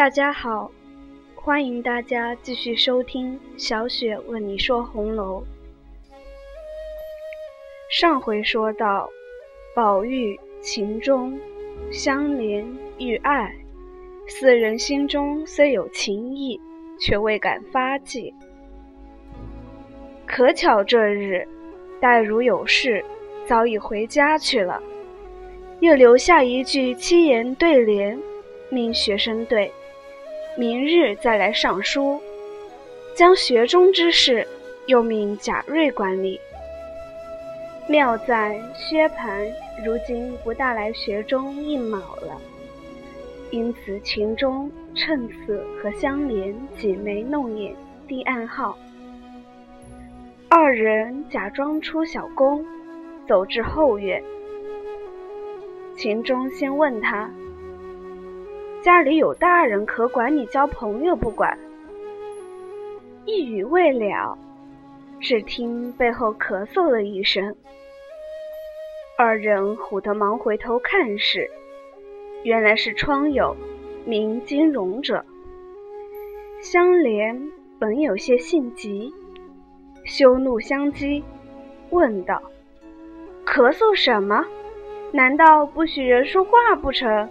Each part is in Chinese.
大家好，欢迎大家继续收听小雪为你说红楼。上回说到，宝玉、情中相怜遇爱，四人心中虽有情意，却未敢发迹。可巧这日，黛如有事，早已回家去了，又留下一句七言对联，命学生对。明日再来上书，将学中之事又命贾瑞管理。妙在薛蟠如今不大来学中应卯了，因此秦钟趁此和香莲挤眉弄眼，递暗号。二人假装出小宫，走至后院。秦钟先问他。家里有大人可管，你交朋友不管。一语未了，只听背后咳嗽了一声。二人唬得忙回头看时，原来是窗友名金荣者。香莲本有些性急，羞怒相激，问道：“咳嗽什么？难道不许人说话不成？”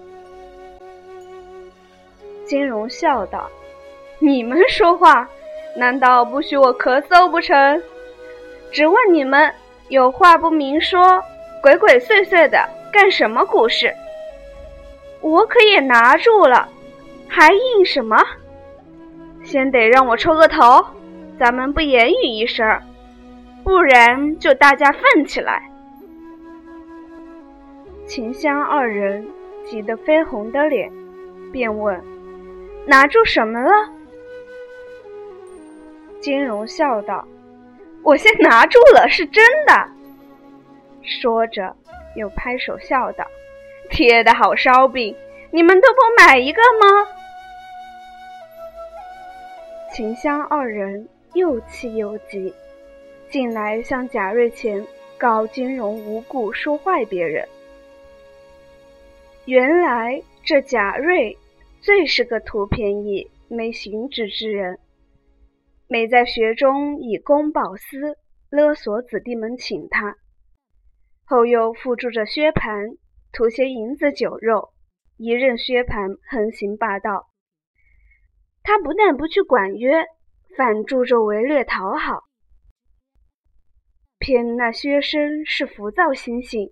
金荣笑道：“你们说话，难道不许我咳嗽不成？只问你们有话不明说，鬼鬼祟祟的干什么故事？我可也拿住了，还应什么？先得让我抽个头，咱们不言语一声，不然就大家愤起来。”秦香二人急得绯红的脸，便问。拿住什么了？金荣笑道：“我先拿住了，是真的。”说着，又拍手笑道：“贴的好烧饼，你们都不买一个吗？”秦香二人又气又急，进来向贾瑞前告金荣无故说坏别人。原来这贾瑞。最是个图便宜、没行止之人，每在学中以公报私，勒索子弟们请他，后又附助着薛蟠，图些银子酒肉，一任薛蟠横行霸道。他不但不去管约，反助纣为虐讨好。偏那薛生是浮躁心性，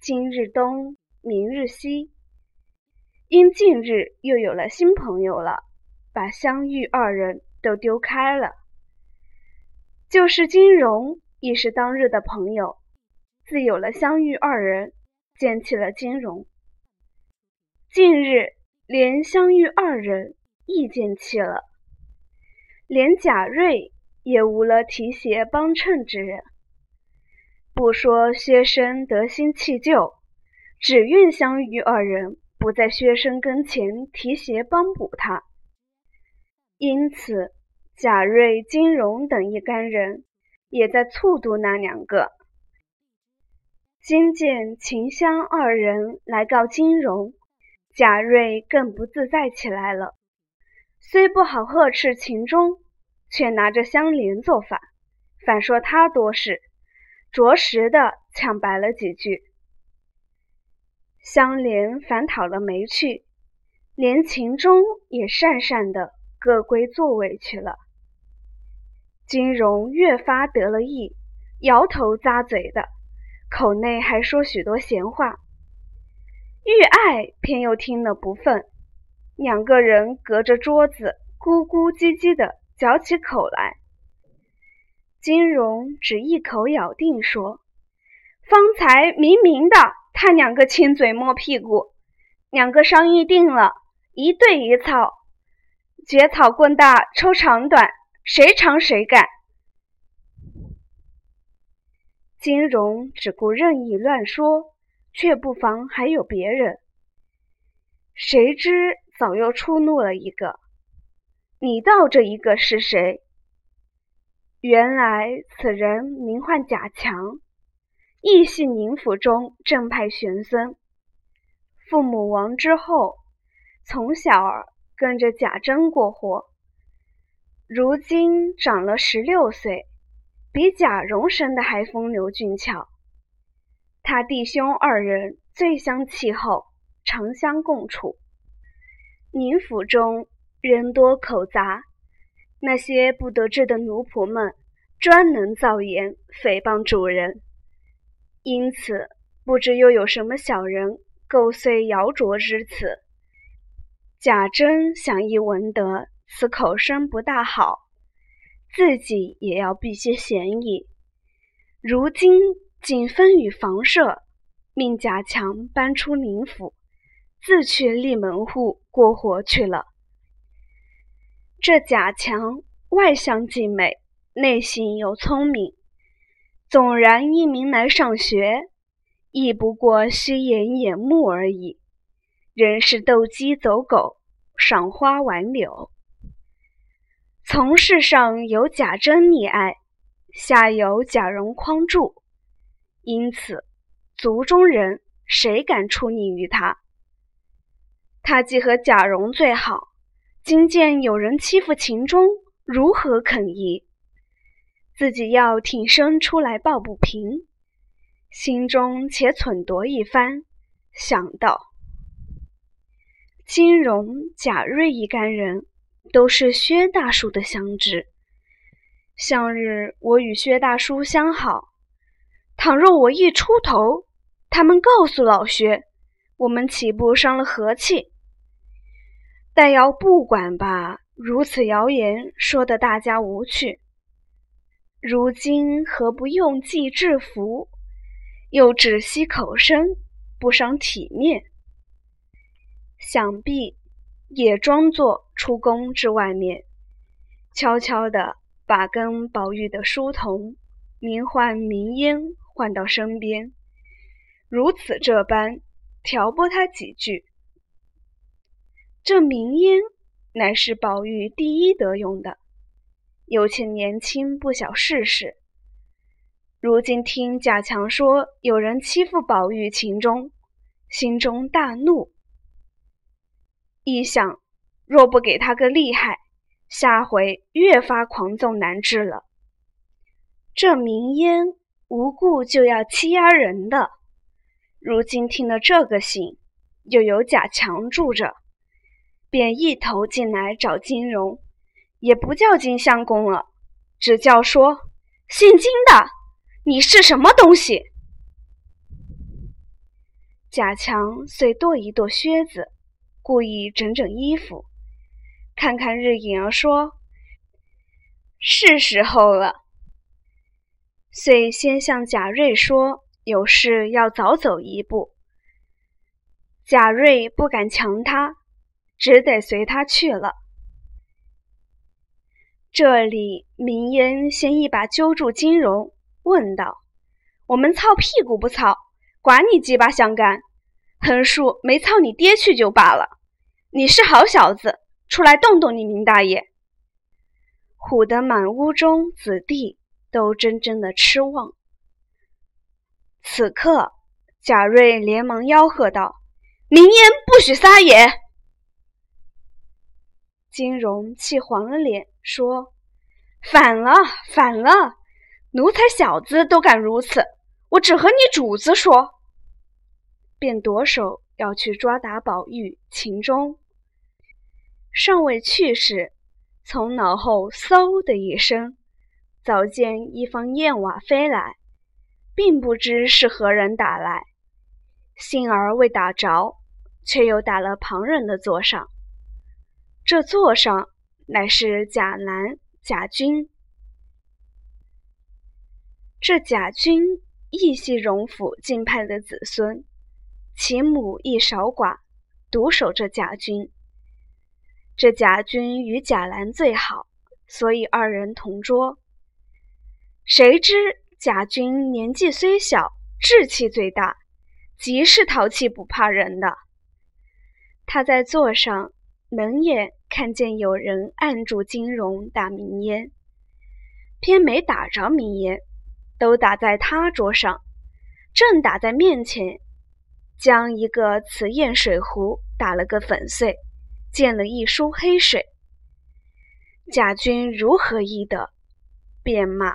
今日东，明日西。因近日又有了新朋友了，把香玉二人都丢开了。就是金荣亦是当日的朋友，自有了香玉二人，见起了金荣。近日连香玉二人亦见弃了，连贾瑞也无了提携帮衬之人。不说薛生得新弃旧，只愿香玉二人。不在薛生跟前提携帮补他，因此贾瑞、金荣等一干人也在促度那两个。今见秦香二人来告金荣，贾瑞更不自在起来了。虽不好呵斥秦钟，却拿着香莲做法，反说他多事，着实的抢白了几句。香莲反讨了没趣，连秦钟也讪讪的各归座位去了。金荣越发得了意，摇头咂嘴的，口内还说许多闲话。玉爱偏又听了不忿，两个人隔着桌子咕咕唧唧的嚼起口来。金荣只一口咬定说：“方才明明的。”他两个亲嘴摸屁股，两个商议定了，一对一草，结草棍大抽长短，谁长谁干。金荣只顾任意乱说，却不妨还有别人。谁知早又触怒了一个，你道这一个是谁？原来此人名唤贾强。亦系宁府中正派玄孙，父母亡之后，从小儿跟着贾珍过活。如今长了十六岁，比贾蓉生的还风流俊俏。他弟兄二人最相契厚，常相共处。宁府中人多口杂，那些不得志的奴仆们专能造言诽谤主人，因此不知又有什么小人构碎谣诼之词。贾珍想一闻得此口声不大好，自己也要避些嫌疑。如今竟分与房舍，命贾强搬出宁府。自去立门户过活去了。这贾强外向既美，内心又聪明，纵然一名来上学，亦不过虚掩眼目而已。人是斗鸡走狗，赏花玩柳。从事上有贾珍溺爱，下有贾蓉匡助，因此族中人谁敢出逆于他？他既和贾蓉最好，今见有人欺负秦钟，如何肯依？自己要挺身出来抱不平，心中且忖度一番，想到：金荣、贾瑞一干人都是薛大叔的相知，向日我与薛大叔相好，倘若我一出头，他们告诉老薛，我们岂不伤了和气？但要不管吧，如此谣言说的大家无趣。如今何不用计制服，又只惜口声，不伤体面？想必也装作出宫至外面，悄悄地把跟宝玉的书童名唤明烟唤到身边，如此这般挑拨他几句。这明烟乃是宝玉第一得用的，又且年轻不晓世事。如今听贾强说有人欺负宝玉、秦钟，心中大怒，一想若不给他个厉害，下回越发狂纵难治了。这明烟无故就要欺压人的，如今听了这个信，又有贾强住着。便一头进来找金荣，也不叫金相公了，只叫说姓金的，你是什么东西？贾强遂跺一跺靴子，故意整整衣服，看看日影儿，说：“是时候了。”遂先向贾瑞说：“有事要早走一步。”贾瑞不敢强他。只得随他去了。这里，明烟先一把揪住金荣，问道：“我们操屁股不操？管你几把相干，横竖没操你爹去就罢了。你是好小子，出来动动你明大爷！”唬得满屋中子弟都真真的痴望。此刻，贾瑞连忙吆喝道：“明烟不许撒野！”金荣气黄了脸，说：“反了，反了！奴才小子都敢如此，我只和你主子说。”便夺手要去抓打宝玉、秦钟，尚未去时，从脑后嗖的一声，早见一方燕瓦飞来，并不知是何人打来，幸而未打着，却又打了旁人的座上。这座上乃是贾兰、贾君。这贾君亦系荣府近派的子孙，其母亦少寡，独守这贾君。这贾君与贾兰最好，所以二人同桌。谁知贾君年纪虽小，志气最大，极是淘气不怕人的。他在座上。冷眼看见有人按住金荣打明烟，偏没打着明烟，都打在他桌上，正打在面前，将一个瓷砚水壶打了个粉碎，溅了一梳黑水。贾军如何医得？便骂：“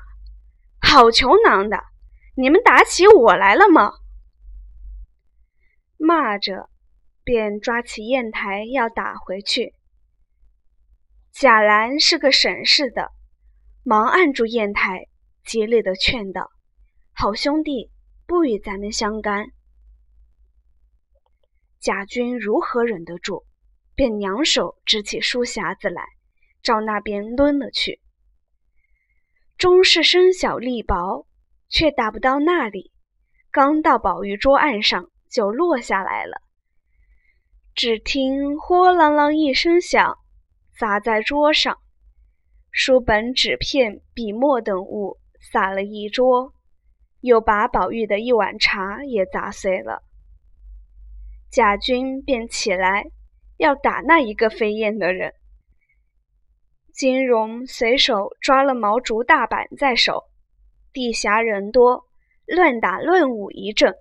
好穷囊的！你们打起我来了吗？”骂着，便抓起砚台要打回去。贾兰是个省事的，忙按住砚台，极力的劝道：“好兄弟，不与咱们相干。”贾军如何忍得住？便两手支起书匣子来。照那边抡了去，终是身小力薄，却打不到那里。刚到宝玉桌案上，就落下来了。只听“豁啷啷”一声响，砸在桌上，书本、纸片、笔墨等物洒了一桌，又把宝玉的一碗茶也砸碎了。贾军便起来要打那一个飞燕的人。金荣随手抓了毛竹大板在手，地下人多，乱打乱舞一阵。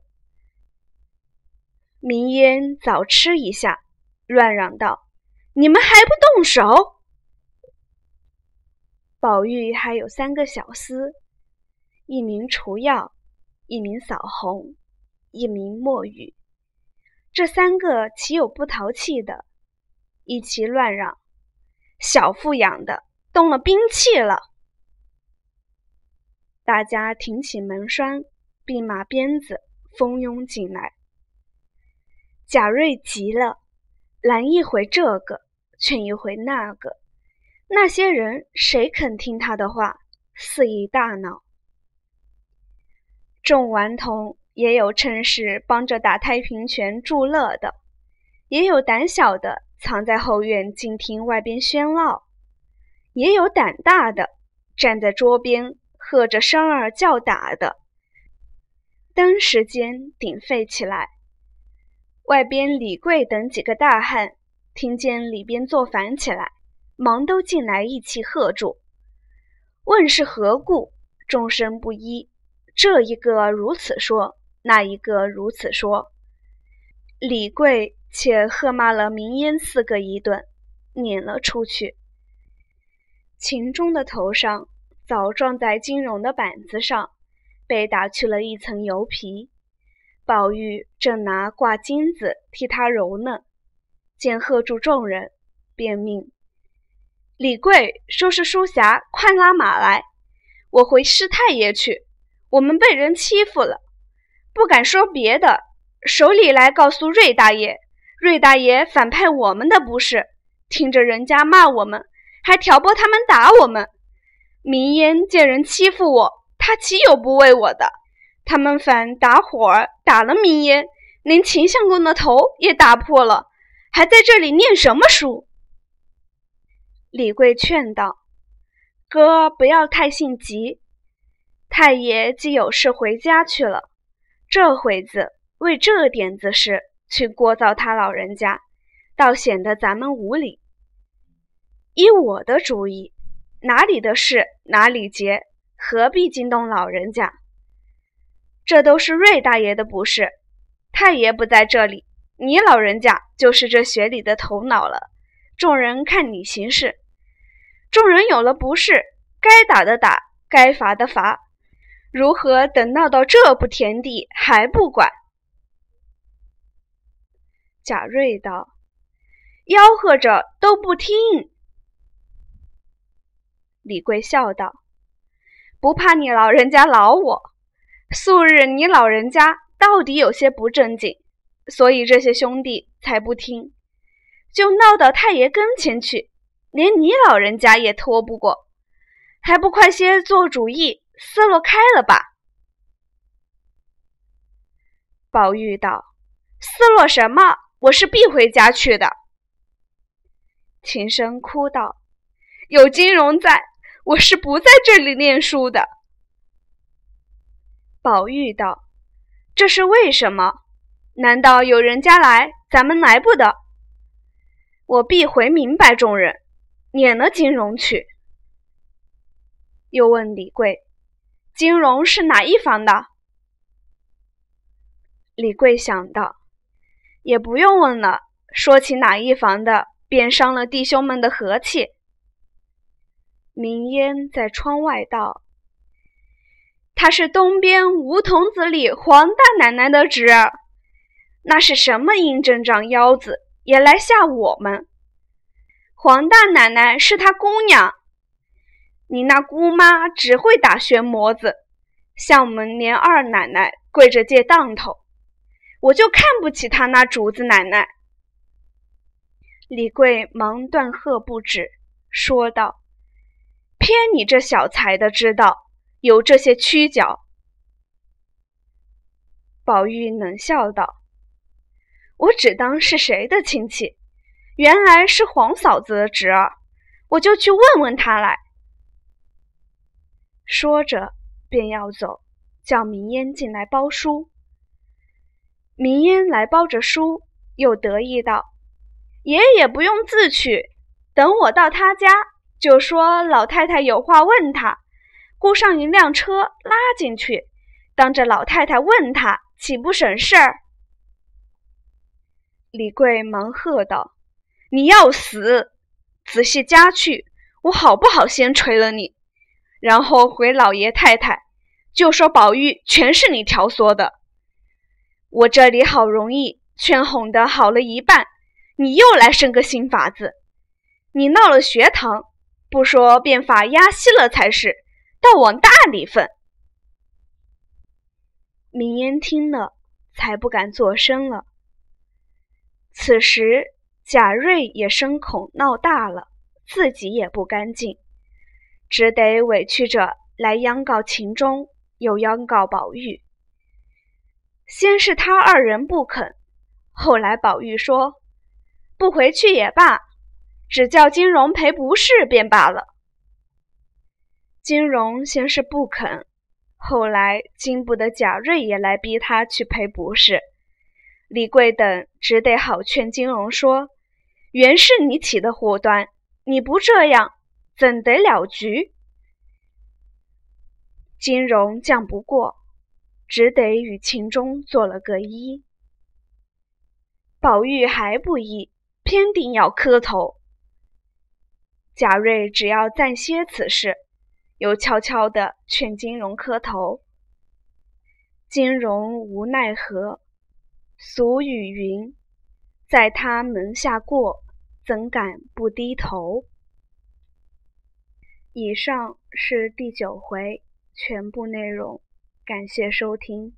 明烟早吃一下，乱嚷道：“你们还不动手！”宝玉还有三个小厮，一名除药，一名扫红，一名墨雨。这三个岂有不淘气的？一齐乱嚷。小富养的动了兵器了，大家挺起门栓，并马鞭子，蜂拥进来。贾瑞急了，拦一回这个，劝一回那个，那些人谁肯听他的话？肆意大闹。众顽童也有趁势帮着打太平拳助乐的，也有胆小的。藏在后院静听外边喧闹，也有胆大的站在桌边喝着声儿叫打的。登时间鼎沸起来。外边李贵等几个大汉听见里边作反起来，忙都进来一起喝住。问是何故？众声不一，这一个如此说，那一个如此说。李贵。且喝骂了明烟四个一顿，撵了出去。秦钟的头上早撞在金荣的板子上，被打去了一层油皮。宝玉正拿挂金子替他揉呢，见喝住众人，便命李贵收拾书匣，快拉马来，我回师太爷去。我们被人欺负了，不敢说别的，手里来告诉瑞大爷。瑞大爷反派我们的不是，听着人家骂我们，还挑拨他们打我们。明烟见人欺负我，他岂有不为我的？他们反打火儿打了明烟，连秦相公的头也打破了，还在这里念什么书？李贵劝道：“哥不要太性急，太爷既有事回家去了，这会子为这点子事。”去聒噪他老人家，倒显得咱们无礼。依我的主意，哪里的事哪里结，何必惊动老人家？这都是瑞大爷的不是，太爷不在这里，你老人家就是这学里的头脑了。众人看你行事，众人有了不是，该打的打，该罚的罚，如何等闹到这步田地还不管？贾瑞道：“吆喝着都不听。”李贵笑道：“不怕你老人家劳我。素日你老人家到底有些不正经，所以这些兄弟才不听，就闹到太爷跟前去，连你老人家也拖不过，还不快些做主意，撕落开了吧？”宝玉道：“撕落什么？”我是必回家去的。秦声哭道：“有金荣在，我是不在这里念书的。”宝玉道：“这是为什么？难道有人家来，咱们来不得？我必回明白众人，撵了金荣去。”又问李贵：“金荣是哪一房的？”李贵想到。也不用问了。说起哪一房的，便伤了弟兄们的和气。明烟在窗外道：“他是东边吴童子里黄大奶奶的侄儿，那是什么阴阵仗腰子，也来吓我们。黄大奶奶是他姑娘，你那姑妈只会打旋磨子，向我们连二奶奶跪着借当头，我就看不起他那主子奶奶。”李贵忙断喝不止，说道。偏你这小才的知道有这些曲脚。宝玉冷笑道：“我只当是谁的亲戚，原来是黄嫂子的侄儿，我就去问问他来。”说着便要走，叫明烟进来包书。明烟来包着书，又得意道：“爷爷不用自去，等我到他家。”就说老太太有话问他，雇上一辆车拉进去，当着老太太问他，岂不省事儿？李贵忙喝道：“你要死！仔细家去，我好不好先捶了你，然后回老爷太太，就说宝玉全是你挑唆的。我这里好容易劝哄的好了一半，你又来生个新法子，你闹了学堂。”不说变法压息了才是，倒往大里分。明烟听了，才不敢作声了。此时贾瑞也生恐闹大了，自己也不干净，只得委屈着来央告秦钟，又央告宝玉。先是他二人不肯，后来宝玉说：“不回去也罢。”只叫金荣赔不是便罢了。金荣先是不肯，后来经不得贾瑞也来逼他去赔不是，李贵等只得好劝金荣说：“原是你起的祸端，你不这样，怎得了局？”金荣犟不过，只得与秦钟做了个揖。宝玉还不依，偏定要磕头。贾瑞只要暂歇此事，又悄悄地劝金荣磕头。金荣无奈何，俗语云：“在他门下过，怎敢不低头？”以上是第九回全部内容，感谢收听。